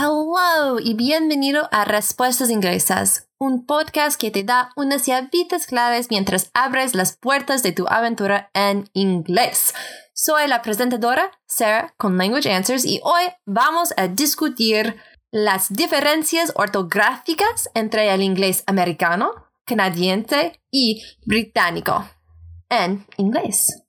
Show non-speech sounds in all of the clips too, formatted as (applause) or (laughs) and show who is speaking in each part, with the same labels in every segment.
Speaker 1: Hello y bienvenido a Respuestas Inglesas, un podcast que te da unas llavitas claves mientras abres las puertas de tu aventura en inglés. Soy la presentadora Sarah con Language Answers y hoy vamos a discutir las diferencias ortográficas entre el inglés americano, canadiense y británico en inglés.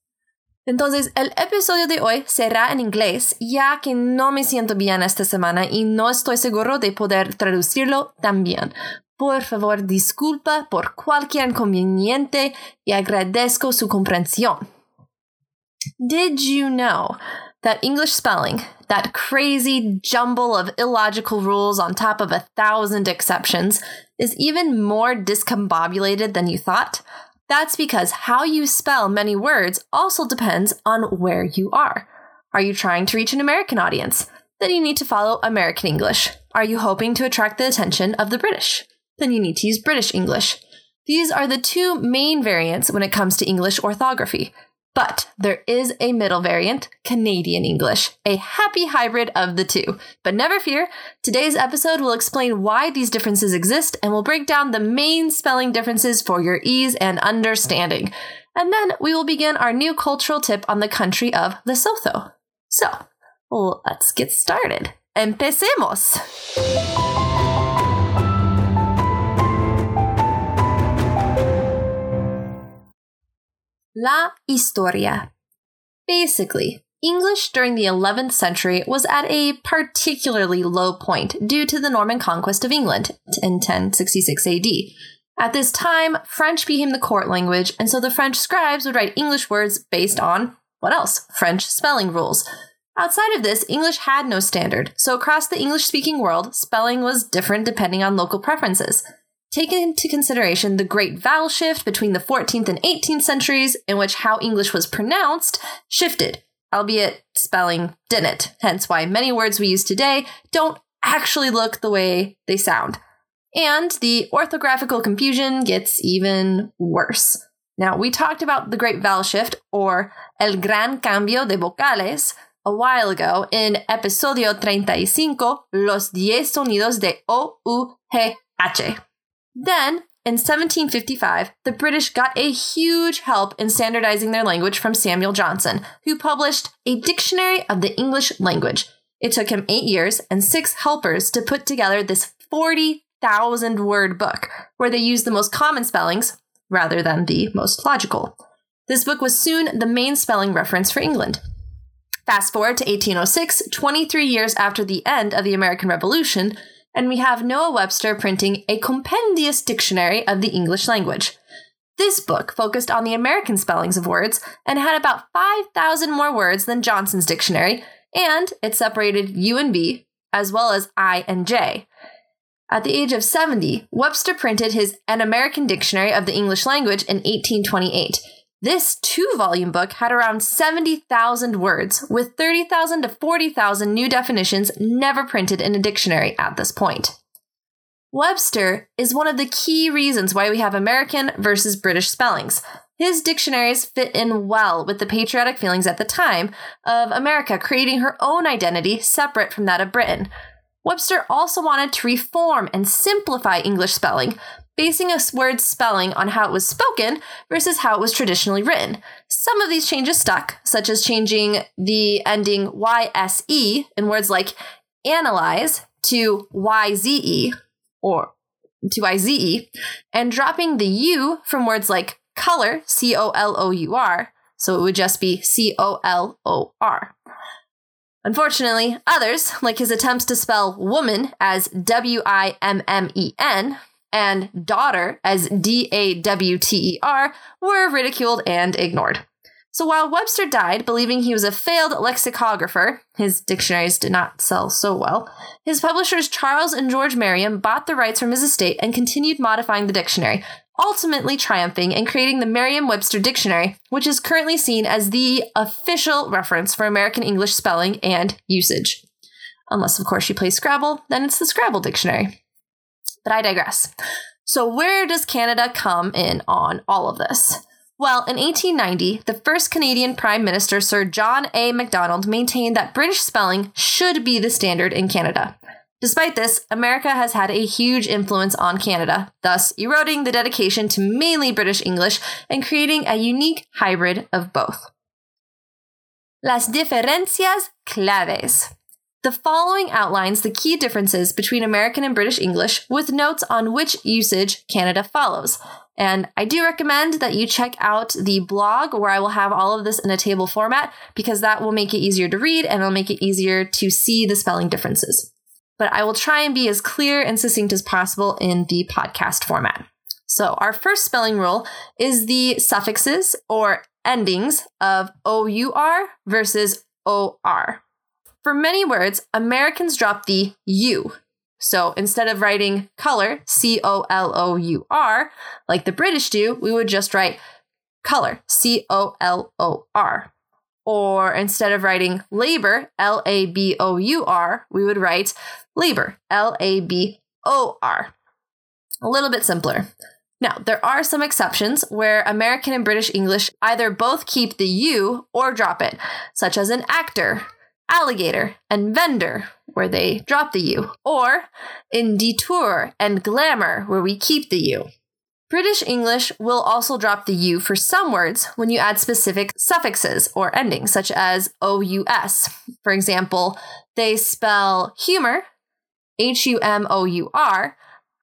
Speaker 1: Entonces, el episodio de hoy será en inglés, ya que no me siento bien esta semana y no estoy seguro de poder traducirlo también. Por favor, disculpa por cualquier inconveniente y agradezco su comprensión. Did you know that English spelling, that crazy jumble of illogical rules on top of a thousand exceptions, is even more discombobulated than you thought? That's because how you spell many words also depends on where you are. Are you trying to reach an American audience? Then you need to follow American English. Are you hoping to attract the attention of the British? Then you need to use British English. These are the two main variants when it comes to English orthography. But there is a middle variant, Canadian English, a happy hybrid of the two. But never fear, today's episode will explain why these differences exist and will break down the main spelling differences for your ease and understanding. And then we will begin our new cultural tip on the country of Lesotho. So, let's get started. Empecemos! La historia. Basically, English during the 11th century was at a particularly low point due to the Norman conquest of England in 1066 AD. At this time, French became the court language, and so the French scribes would write English words based on what else? French spelling rules. Outside of this, English had no standard, so across the English speaking world, spelling was different depending on local preferences. Take into consideration the great vowel shift between the 14th and 18th centuries, in which how English was pronounced shifted, albeit spelling didn't, hence why many words we use today don't actually look the way they sound. And the orthographical confusion gets even worse. Now, we talked about the great vowel shift, or el gran cambio de vocales, a while ago in episodio 35, los diez sonidos de O, U, G, H. Then, in 1755, the British got a huge help in standardizing their language from Samuel Johnson, who published a dictionary of the English language. It took him eight years and six helpers to put together this 40,000 word book, where they used the most common spellings rather than the most logical. This book was soon the main spelling reference for England. Fast forward to 1806, 23 years after the end of the American Revolution, and we have Noah Webster printing a compendious dictionary of the English language. This book focused on the American spellings of words and had about 5,000 more words than Johnson's dictionary, and it separated U and B, as well as I and J. At the age of 70, Webster printed his An American Dictionary of the English Language in 1828 this two volume book had around 70,000 words, with 30,000 to 40,000 new definitions never printed in a dictionary at this point. Webster is one of the key reasons why we have American versus British spellings. His dictionaries fit in well with the patriotic feelings at the time of America creating her own identity separate from that of Britain. Webster also wanted to reform and simplify English spelling basing a word's spelling on how it was spoken versus how it was traditionally written. Some of these changes stuck, such as changing the ending YSE in words like analyze to YZE or to IZE, and dropping the U from words like color, C O L O U R, so it would just be C O L O R. Unfortunately, others, like his attempts to spell woman as W I M M E N, and daughter as D A W T E R were ridiculed and ignored. So while Webster died believing he was a failed lexicographer, his dictionaries did not sell so well, his publishers Charles and George Merriam bought the rights from his estate and continued modifying the dictionary, ultimately triumphing and creating the Merriam Webster Dictionary, which is currently seen as the official reference for American English spelling and usage. Unless, of course, you play Scrabble, then it's the Scrabble Dictionary. But I digress. So, where does Canada come in on all of this? Well, in 1890, the first Canadian Prime Minister, Sir John A. Macdonald, maintained that British spelling should be the standard in Canada. Despite this, America has had a huge influence on Canada, thus eroding the dedication to mainly British English and creating a unique hybrid of both. Las diferencias claves. The following outlines the key differences between American and British English with notes on which usage Canada follows. And I do recommend that you check out the blog where I will have all of this in a table format because that will make it easier to read and it'll make it easier to see the spelling differences. But I will try and be as clear and succinct as possible in the podcast format. So, our first spelling rule is the suffixes or endings of OUR versus OR. For many words, Americans drop the U. So instead of writing color, C O L O U R, like the British do, we would just write color, C O L O R. Or instead of writing labor, L A B O U R, we would write labor, L A B O R. A little bit simpler. Now, there are some exceptions where American and British English either both keep the U or drop it, such as an actor, alligator, and vendor, where they drop the U, or in detour and glamour, where we keep the U. British English will also drop the U for some words when you add specific suffixes or endings, such as OUS. For example, they spell humor, H U M O U R,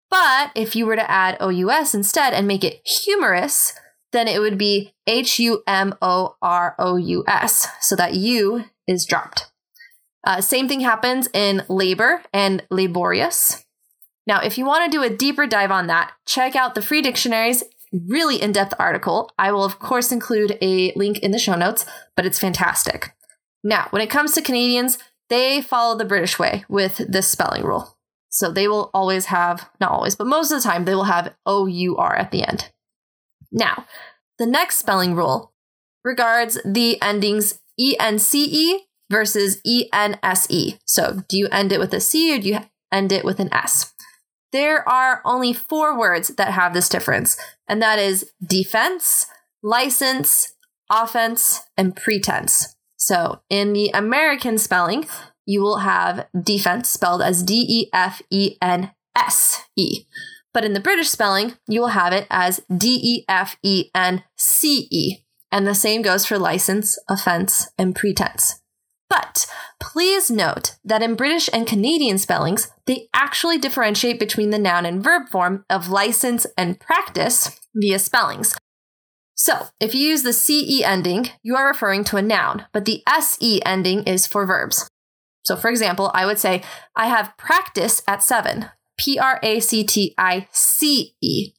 Speaker 1: but if you were to add OUS instead and make it humorous, then it would be H U M O R O U S. So that U is dropped. Uh, same thing happens in labor and laborious. Now, if you want to do a deeper dive on that, check out the free dictionary's really in depth article. I will, of course, include a link in the show notes, but it's fantastic. Now, when it comes to Canadians, they follow the British way with this spelling rule. So they will always have, not always, but most of the time, they will have O U R at the end. Now, the next spelling rule regards the endings ENCE versus ENSE. So, do you end it with a C or do you end it with an S? There are only four words that have this difference, and that is defense, license, offense, and pretense. So, in the American spelling, you will have defense spelled as D E F E N S E. But in the British spelling, you will have it as D E F E N C E. And the same goes for license, offense, and pretense. But please note that in British and Canadian spellings, they actually differentiate between the noun and verb form of license and practice via spellings. So, if you use the CE ending, you are referring to a noun, but the SE ending is for verbs. So, for example, I would say, I have practice at seven, P R A C T I C E.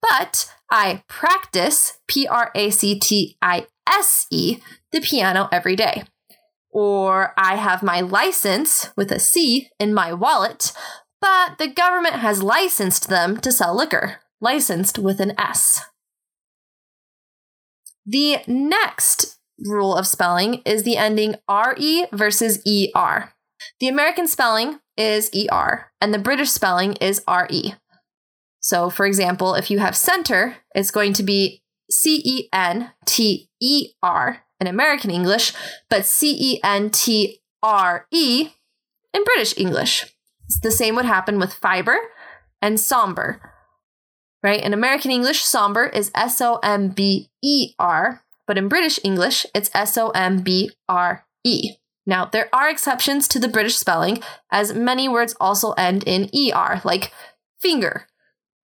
Speaker 1: But I practice, P R A C T I S E, the piano every day or I have my license with a C in my wallet, but the government has licensed them to sell liquor, licensed with an S. The next rule of spelling is the ending RE versus ER. The American spelling is ER, and the British spelling is RE. So, for example, if you have center, it's going to be C E N T E R in American English, but C E N T R E in British English. The same would happen with fiber and somber. Right? In American English, somber is S O M B E R, but in British English, it's S O M B R E. Now, there are exceptions to the British spelling, as many words also end in ER, like finger,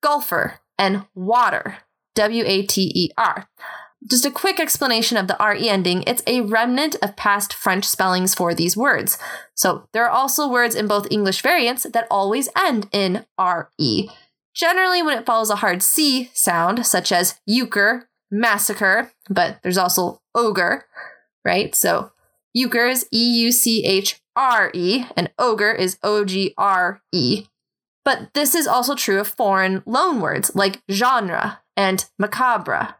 Speaker 1: golfer, and water, W A T E R. Just a quick explanation of the RE ending it's a remnant of past French spellings for these words. So there are also words in both English variants that always end in RE. Generally, when it follows a hard C sound, such as euchre, massacre, but there's also ogre, right? So euchre is E U C H R E, and ogre is O G R E. But this is also true of foreign loan words like genre and macabre.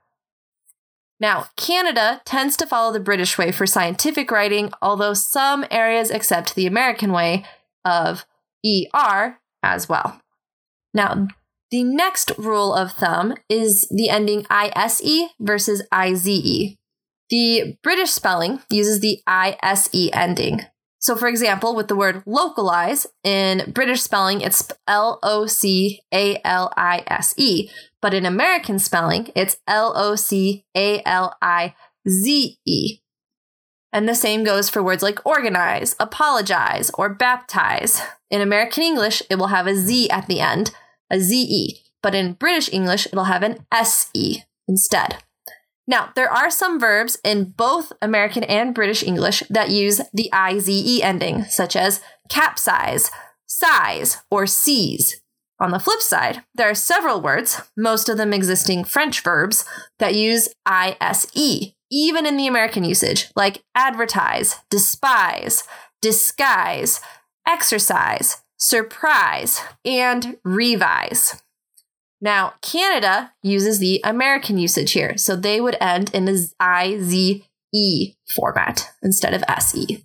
Speaker 1: Now, Canada tends to follow the British way for scientific writing, although some areas accept the American way of ER as well. Now, the next rule of thumb is the ending ISE versus IZE. The British spelling uses the ISE ending. So, for example, with the word localize, in British spelling, it's L O C A L I S E, but in American spelling, it's L O C A L I Z E. And the same goes for words like organize, apologize, or baptize. In American English, it will have a Z at the end, a Z E, but in British English, it'll have an SE instead. Now, there are some verbs in both American and British English that use the IZE ending, such as capsize, size, or seize. On the flip side, there are several words, most of them existing French verbs, that use ISE, even in the American usage, like advertise, despise, disguise, exercise, surprise, and revise. Now, Canada uses the American usage here, so they would end in the IZE format instead of SE.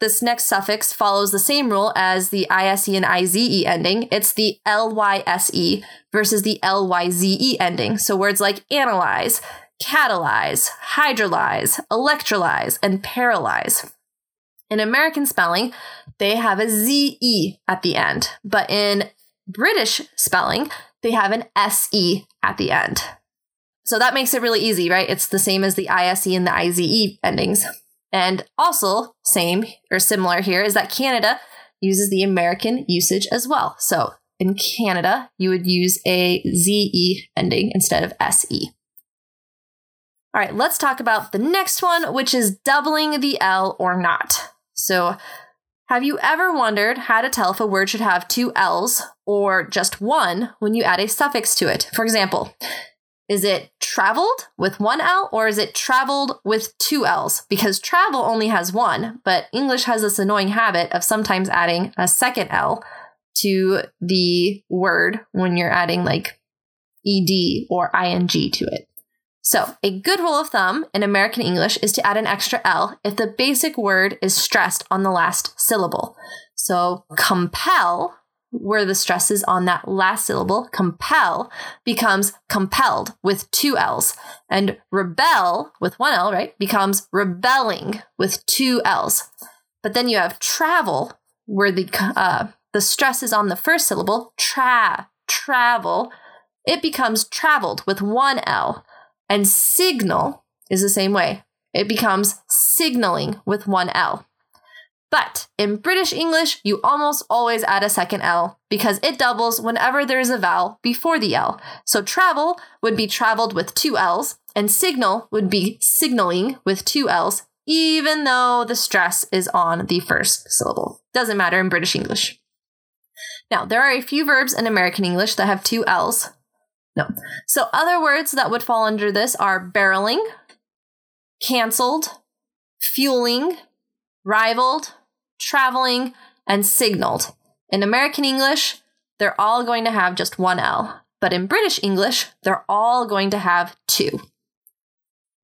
Speaker 1: This next suffix follows the same rule as the ISE and IZE ending. It's the LYSE versus the LYZE ending. So words like analyze, catalyze, hydrolyze, electrolyze, and paralyze. In American spelling, they have a ZE at the end, but in British spelling, they have an SE at the end. So that makes it really easy, right? It's the same as the ISE and the IZE endings. And also, same or similar here is that Canada uses the American usage as well. So in Canada, you would use a ZE ending instead of SE. All right, let's talk about the next one, which is doubling the L or not. So have you ever wondered how to tell if a word should have two L's or just one when you add a suffix to it? For example, is it traveled with one L or is it traveled with two L's? Because travel only has one, but English has this annoying habit of sometimes adding a second L to the word when you're adding like ed or ing to it. So, a good rule of thumb in American English is to add an extra L if the basic word is stressed on the last syllable. So, compel, where the stress is on that last syllable, compel becomes compelled with two L's. And rebel with one L, right, becomes rebelling with two L's. But then you have travel, where the, uh, the stress is on the first syllable, tra, travel. It becomes traveled with one L. And signal is the same way. It becomes signaling with one L. But in British English, you almost always add a second L because it doubles whenever there's a vowel before the L. So travel would be traveled with two L's, and signal would be signaling with two L's, even though the stress is on the first syllable. Doesn't matter in British English. Now, there are a few verbs in American English that have two L's, no. So other words that would fall under this are barreling, canceled, fueling, rivaled, traveling, and signaled. In American English, they're all going to have just one L, but in British English, they're all going to have two.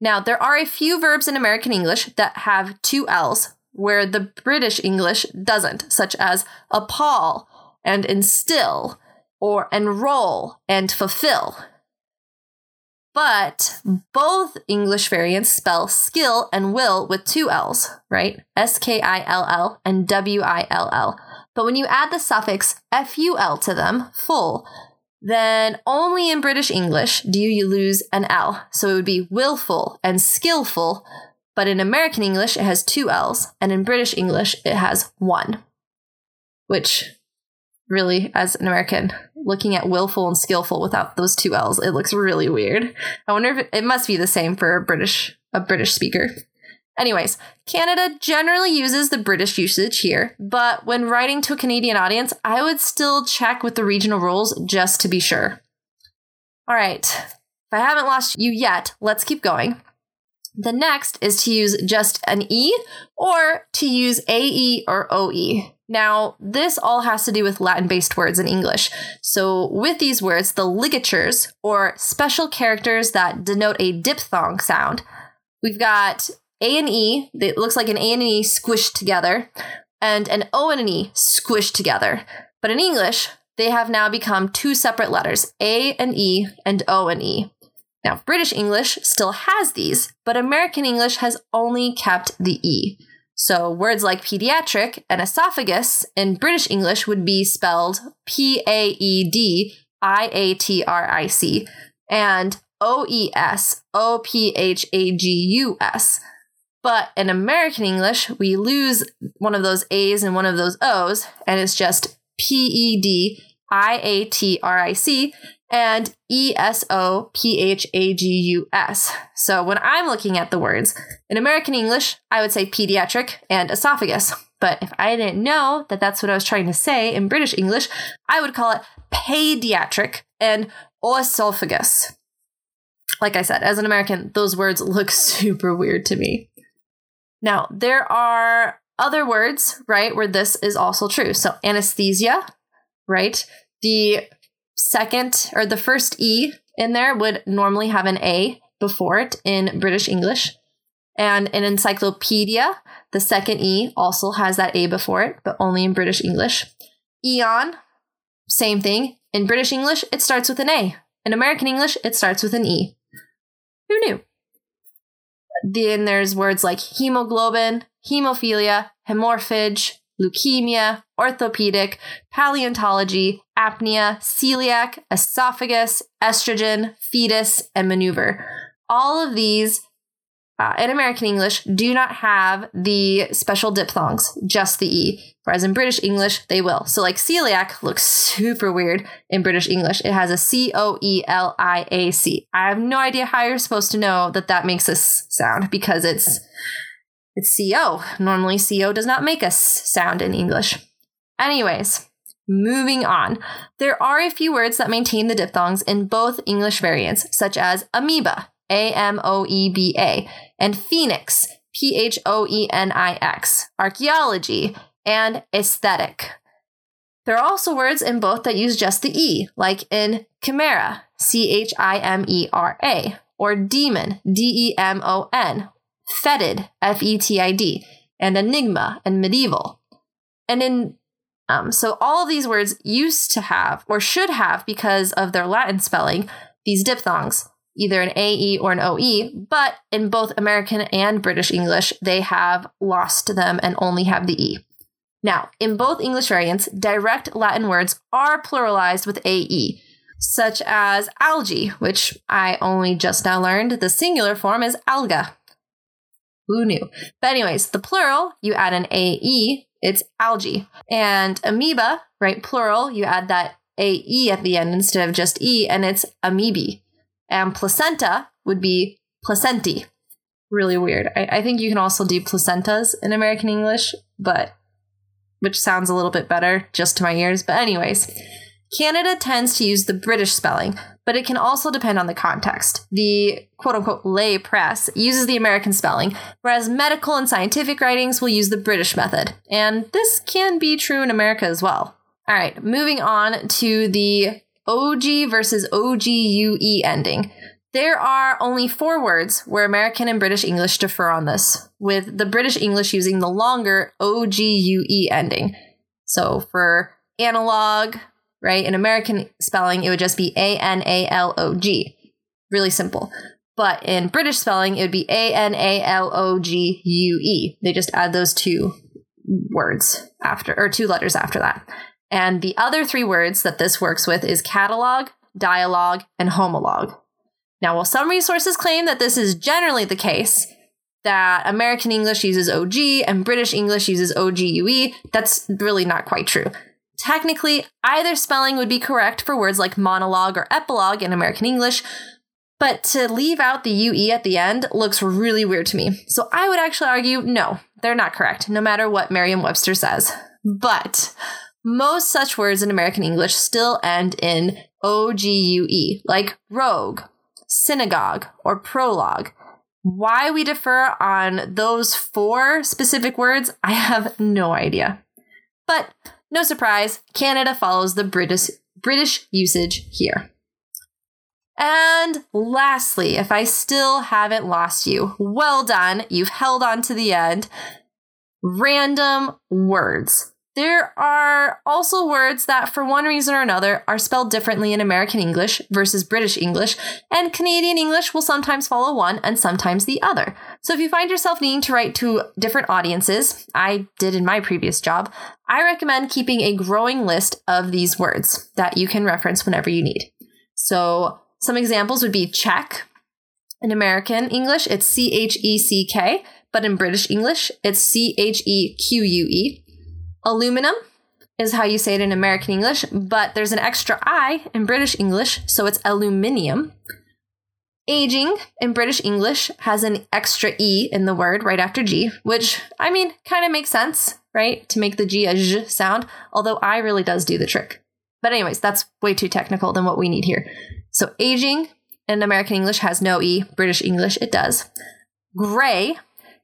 Speaker 1: Now, there are a few verbs in American English that have two L's, where the British English doesn't, such as appall and instill or enroll and fulfill. But both English variants spell skill and will with two L's, right? S K I L L and W I L L. But when you add the suffix FUL to them, full, then only in British English do you lose an L. So it would be willful and skillful, but in American English it has two L's, and in British English it has one. Which really, as an American, looking at willful and skillful without those two L's, it looks really weird. I wonder if it, must be the same for a British a British speaker. Anyways, Canada generally uses the British usage here, but when writing to a Canadian audience, I would still check with the regional rules just to be sure. All right, if I haven't lost you yet, let's keep going. The next is to use just an E or to use AE or OE. Now, this all has to do with Latin based words in English. So, with these words, the ligatures, or special characters that denote a diphthong sound, we've got A and E, it looks like an A and an E squished together, and an O and an E squished together. But in English, they have now become two separate letters A and E and O and E. Now, British English still has these, but American English has only kept the E. So words like pediatric and esophagus in British English would be spelled P A E D I A T R I C and O E S O P H A G U S. But in American English, we lose one of those A's and one of those O's, and it's just P E D I A T R I C and E S O P H A G U S. So when I'm looking at the words in American English, I would say pediatric and esophagus. But if I didn't know that that's what I was trying to say in British English, I would call it pediatric and oesophagus. Like I said, as an American, those words look (laughs) super weird to me. Now, there are other words, right, where this is also true. So, anesthesia, right? The second or the first E in there would normally have an A before it in British English. And in encyclopedia, the second E also has that A before it, but only in British English. Eon, same thing. In British English, it starts with an A. In American English, it starts with an E. Who knew? Then there's words like hemoglobin, hemophilia, hemorrhage, leukemia, orthopedic, paleontology, apnea, celiac, esophagus, estrogen, fetus, and maneuver. All of these uh, in American English do not have the special diphthongs, just the E. Whereas in British English, they will. So, like celiac looks super weird in British English. It has a C O E L I A C. I have no idea how you're supposed to know that that makes this sound because it's it's CO. Normally, CO does not make us sound in English. Anyways, moving on. There are a few words that maintain the diphthongs in both English variants, such as amoeba a M O E B A, and Phoenix, P H O E N I X, archaeology, and aesthetic. There are also words in both that use just the E, like in chimera, C H I M E R A, or demon, D E M O N, fetid, F E T I D, and enigma and medieval. And in um, so all of these words used to have or should have because of their Latin spelling these diphthongs either an AE or an OE, but in both American and British English, they have lost them and only have the E. Now, in both English variants, direct Latin words are pluralized with AE, such as algae, which I only just now learned the singular form is alga. Who knew? But, anyways, the plural, you add an AE, it's algae. And amoeba, right, plural, you add that AE at the end instead of just E, and it's amoebae. And placenta would be placenti. Really weird. I, I think you can also do placentas in American English, but which sounds a little bit better just to my ears. But, anyways, Canada tends to use the British spelling, but it can also depend on the context. The quote unquote lay press uses the American spelling, whereas medical and scientific writings will use the British method. And this can be true in America as well. All right, moving on to the OG versus OGUE ending. There are only four words where American and British English differ on this, with the British English using the longer OGUE ending. So for analog, right, in American spelling, it would just be A N A L O G. Really simple. But in British spelling, it would be A N A L O G U E. They just add those two words after, or two letters after that. And the other three words that this works with is catalog, dialogue, and homologue. Now, while some resources claim that this is generally the case, that American English uses OG and British English uses OGUE, that's really not quite true. Technically, either spelling would be correct for words like monologue or epilogue in American English, but to leave out the UE at the end looks really weird to me. So I would actually argue no, they're not correct, no matter what Merriam Webster says. But most such words in American English still end in OGUE, like rogue, synagogue, or prologue. Why we differ on those four specific words, I have no idea. But no surprise, Canada follows the British British usage here. And lastly, if I still haven't lost you, well done. You've held on to the end. Random words. There are also words that, for one reason or another, are spelled differently in American English versus British English, and Canadian English will sometimes follow one and sometimes the other. So if you find yourself needing to write to different audiences, I did in my previous job, I recommend keeping a growing list of these words that you can reference whenever you need. So some examples would be check. In American English, it's C H E C K, but in British English, it's C H E Q U E. Aluminum is how you say it in American English, but there's an extra I in British English, so it's aluminium. Aging in British English has an extra E in the word right after G, which, I mean, kind of makes sense, right? To make the G a J sound, although I really does do the trick. But, anyways, that's way too technical than what we need here. So, aging in American English has no E, British English it does. Gray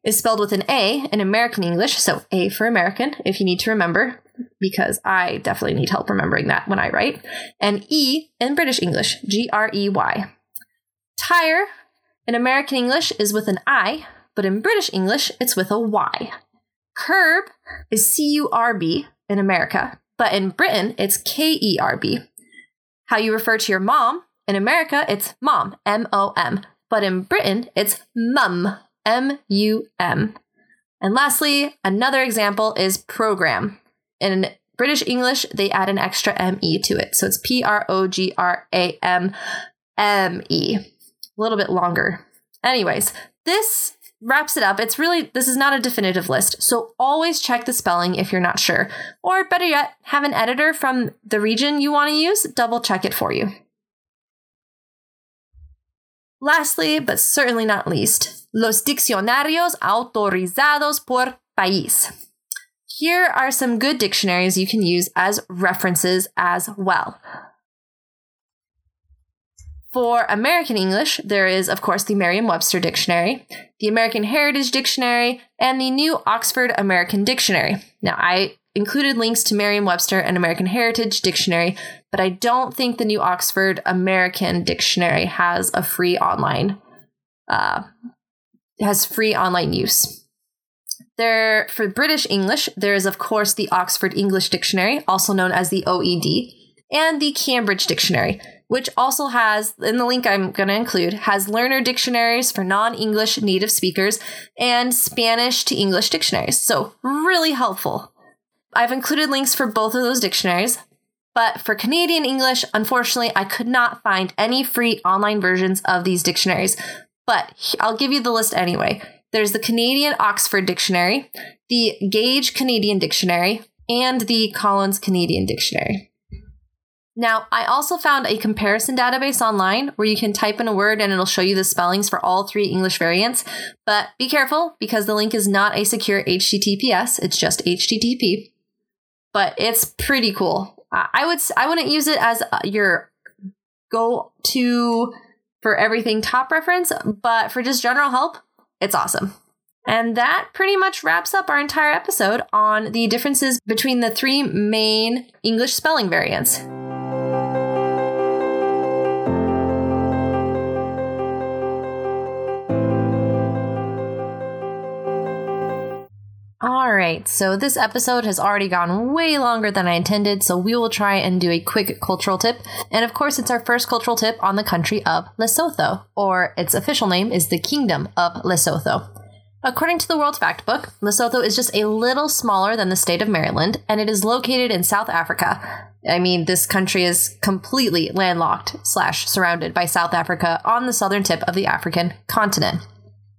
Speaker 1: is spelled with an A in American English, so A for American, if you need to remember, because I definitely need help remembering that when I write, and E in British English, G R E Y. Tire in American English is with an I, but in British English it's with a Y. Curb is C U R B in America, but in Britain it's K E R B. How you refer to your mom, in America it's mom, M O M, but in Britain it's mum, M U M. And lastly, another example is program. In British English, they add an extra M E to it. So it's P R O G R A M M E. A little bit longer. Anyways, this wraps it up. It's really, this is not a definitive list. So always check the spelling if you're not sure. Or better yet, have an editor from the region you want to use double check it for you. Lastly, but certainly not least, los diccionarios autorizados por país. Here are some good dictionaries you can use as references as well. For American English, there is, of course, the Merriam Webster Dictionary, the American Heritage Dictionary, and the New Oxford American Dictionary. Now, I included links to Merriam Webster and American Heritage Dictionary, but I don't think the New Oxford American Dictionary has a free online, uh, has free online use. There, for British English, there is, of course, the Oxford English Dictionary, also known as the OED, and the Cambridge Dictionary, which also has, in the link I'm going to include, has learner dictionaries for non English native speakers and Spanish to English dictionaries. So, really helpful. I've included links for both of those dictionaries, but for Canadian English, unfortunately, I could not find any free online versions of these dictionaries. But I'll give you the list anyway. There's the Canadian Oxford Dictionary, the Gage Canadian Dictionary, and the Collins Canadian Dictionary. Now, I also found a comparison database online where you can type in a word and it'll show you the spellings for all three English variants. But be careful because the link is not a secure HTTPS, it's just HTTP but it's pretty cool. I would I wouldn't use it as uh, your go to for everything top reference, but for just general help, it's awesome. And that pretty much wraps up our entire episode on the differences between the three main English spelling variants. Right, so this episode has already gone way longer than I intended, so we will try and do a quick cultural tip. And of course, it's our first cultural tip on the country of Lesotho, or its official name is the Kingdom of Lesotho. According to the World Factbook, Lesotho is just a little smaller than the state of Maryland, and it is located in South Africa. I mean, this country is completely landlocked slash surrounded by South Africa on the southern tip of the African continent.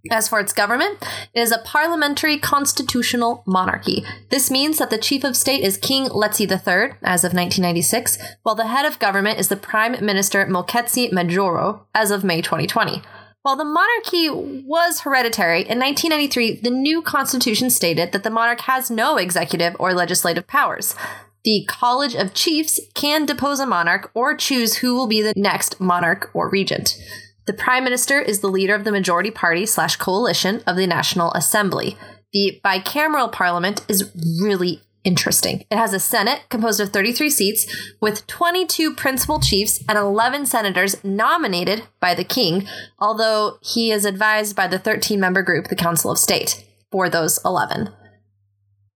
Speaker 1: As for its government, it is a parliamentary constitutional monarchy. This means that the chief of state is King Letsie III, as of 1996, while the head of government is the Prime Minister Moeketsi Majoro, as of May 2020. While the monarchy was hereditary, in 1993, the new constitution stated that the monarch has no executive or legislative powers. The College of Chiefs can depose a monarch or choose who will be the next monarch or regent. The prime minister is the leader of the majority party slash coalition of the National Assembly. The bicameral parliament is really interesting. It has a Senate composed of 33 seats with 22 principal chiefs and 11 senators nominated by the king, although he is advised by the 13 member group, the Council of State, for those 11.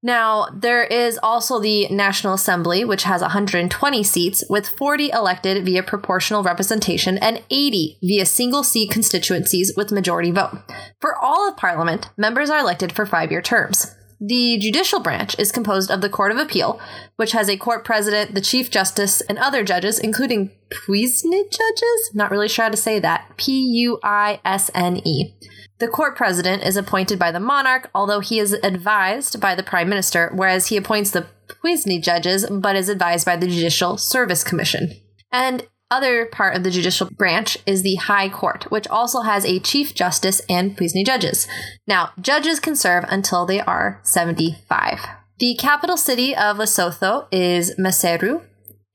Speaker 1: Now, there is also the National Assembly, which has 120 seats, with 40 elected via proportional representation and 80 via single seat constituencies with majority vote. For all of Parliament, members are elected for five year terms. The judicial branch is composed of the Court of Appeal, which has a court president, the Chief Justice, and other judges, including Puisne judges? Not really sure how to say that. P U I S N E. The court president is appointed by the monarch, although he is advised by the prime minister, whereas he appoints the Puisne judges, but is advised by the Judicial Service Commission. And other part of the judicial branch is the High Court, which also has a Chief Justice and Puisne judges. Now, judges can serve until they are 75. The capital city of Lesotho is Maseru,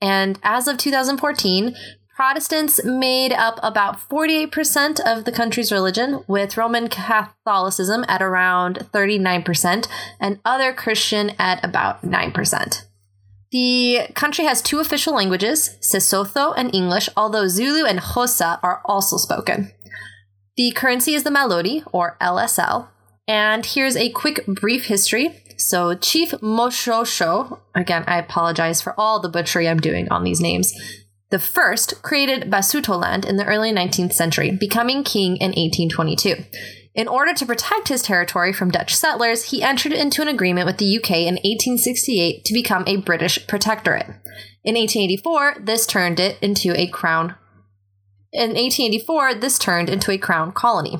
Speaker 1: and as of 2014, Protestants made up about 48% of the country's religion, with Roman Catholicism at around 39%, and other Christian at about 9%. The country has two official languages, Sesotho and English, although Zulu and Xhosa are also spoken. The currency is the Maloti, or LSL. And here's a quick brief history. So, Chief Moshoeshoe, again, I apologize for all the butchery I'm doing on these names, the first created Basutoland in the early 19th century, becoming king in 1822. In order to protect his territory from Dutch settlers, he entered into an agreement with the UK in 1868 to become a British protectorate. In 1884, this turned it into a crown. In 1884, this turned into a crown colony.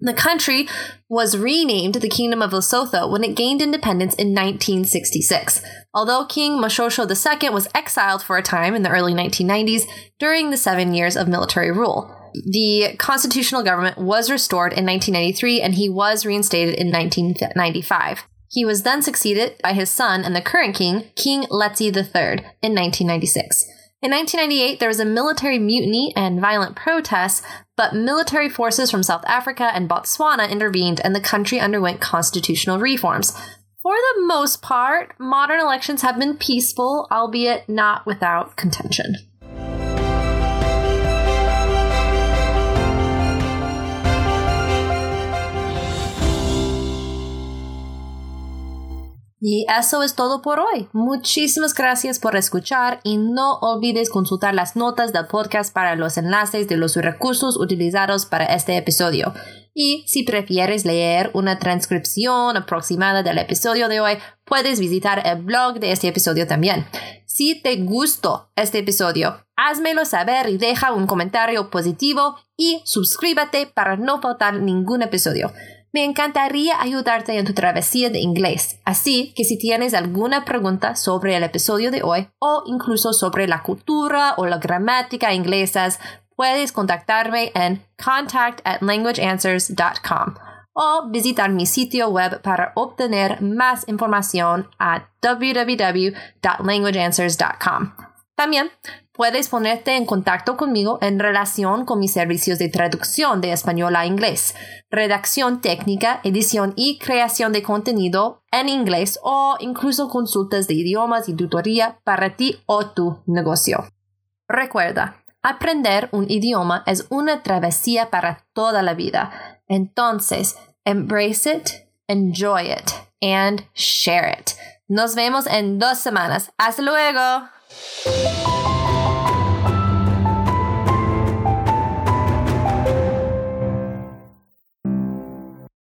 Speaker 1: The country was renamed the Kingdom of Lesotho when it gained independence in 1966. Although King Moshoeshoe II was exiled for a time in the early 1990s during the seven years of military rule. The constitutional government was restored in 1993 and he was reinstated in 1995. He was then succeeded by his son and the current king, King Letsie III, in 1996. In 1998, there was a military mutiny and violent protests, but military forces from South Africa and Botswana intervened and the country underwent constitutional reforms. For the most part, modern elections have been peaceful, albeit not without contention. Y eso es todo por hoy. Muchísimas gracias por escuchar y no olvides consultar las notas del podcast para los enlaces de los recursos utilizados para este episodio. Y si prefieres leer una transcripción aproximada del episodio de hoy, puedes visitar el blog de este episodio también. Si te gustó este episodio, házmelo saber y deja un comentario positivo y suscríbete para no faltar ningún episodio. Me encantaría ayudarte en tu travesía de inglés, así que si tienes alguna pregunta sobre el episodio de hoy o incluso sobre la cultura o la gramática inglesas, puedes contactarme en contact at languageanswers.com o visitar mi sitio web para obtener más información a www.languageanswers.com. También puedes ponerte en contacto conmigo en relación con mis servicios de traducción de español a inglés, redacción técnica, edición y creación de contenido en inglés o incluso consultas de idiomas y tutoría para ti o tu negocio. Recuerda, aprender un idioma es una travesía para toda la vida. Entonces, embrace it, enjoy it, and share it. Nos vemos en dos semanas. Hasta luego.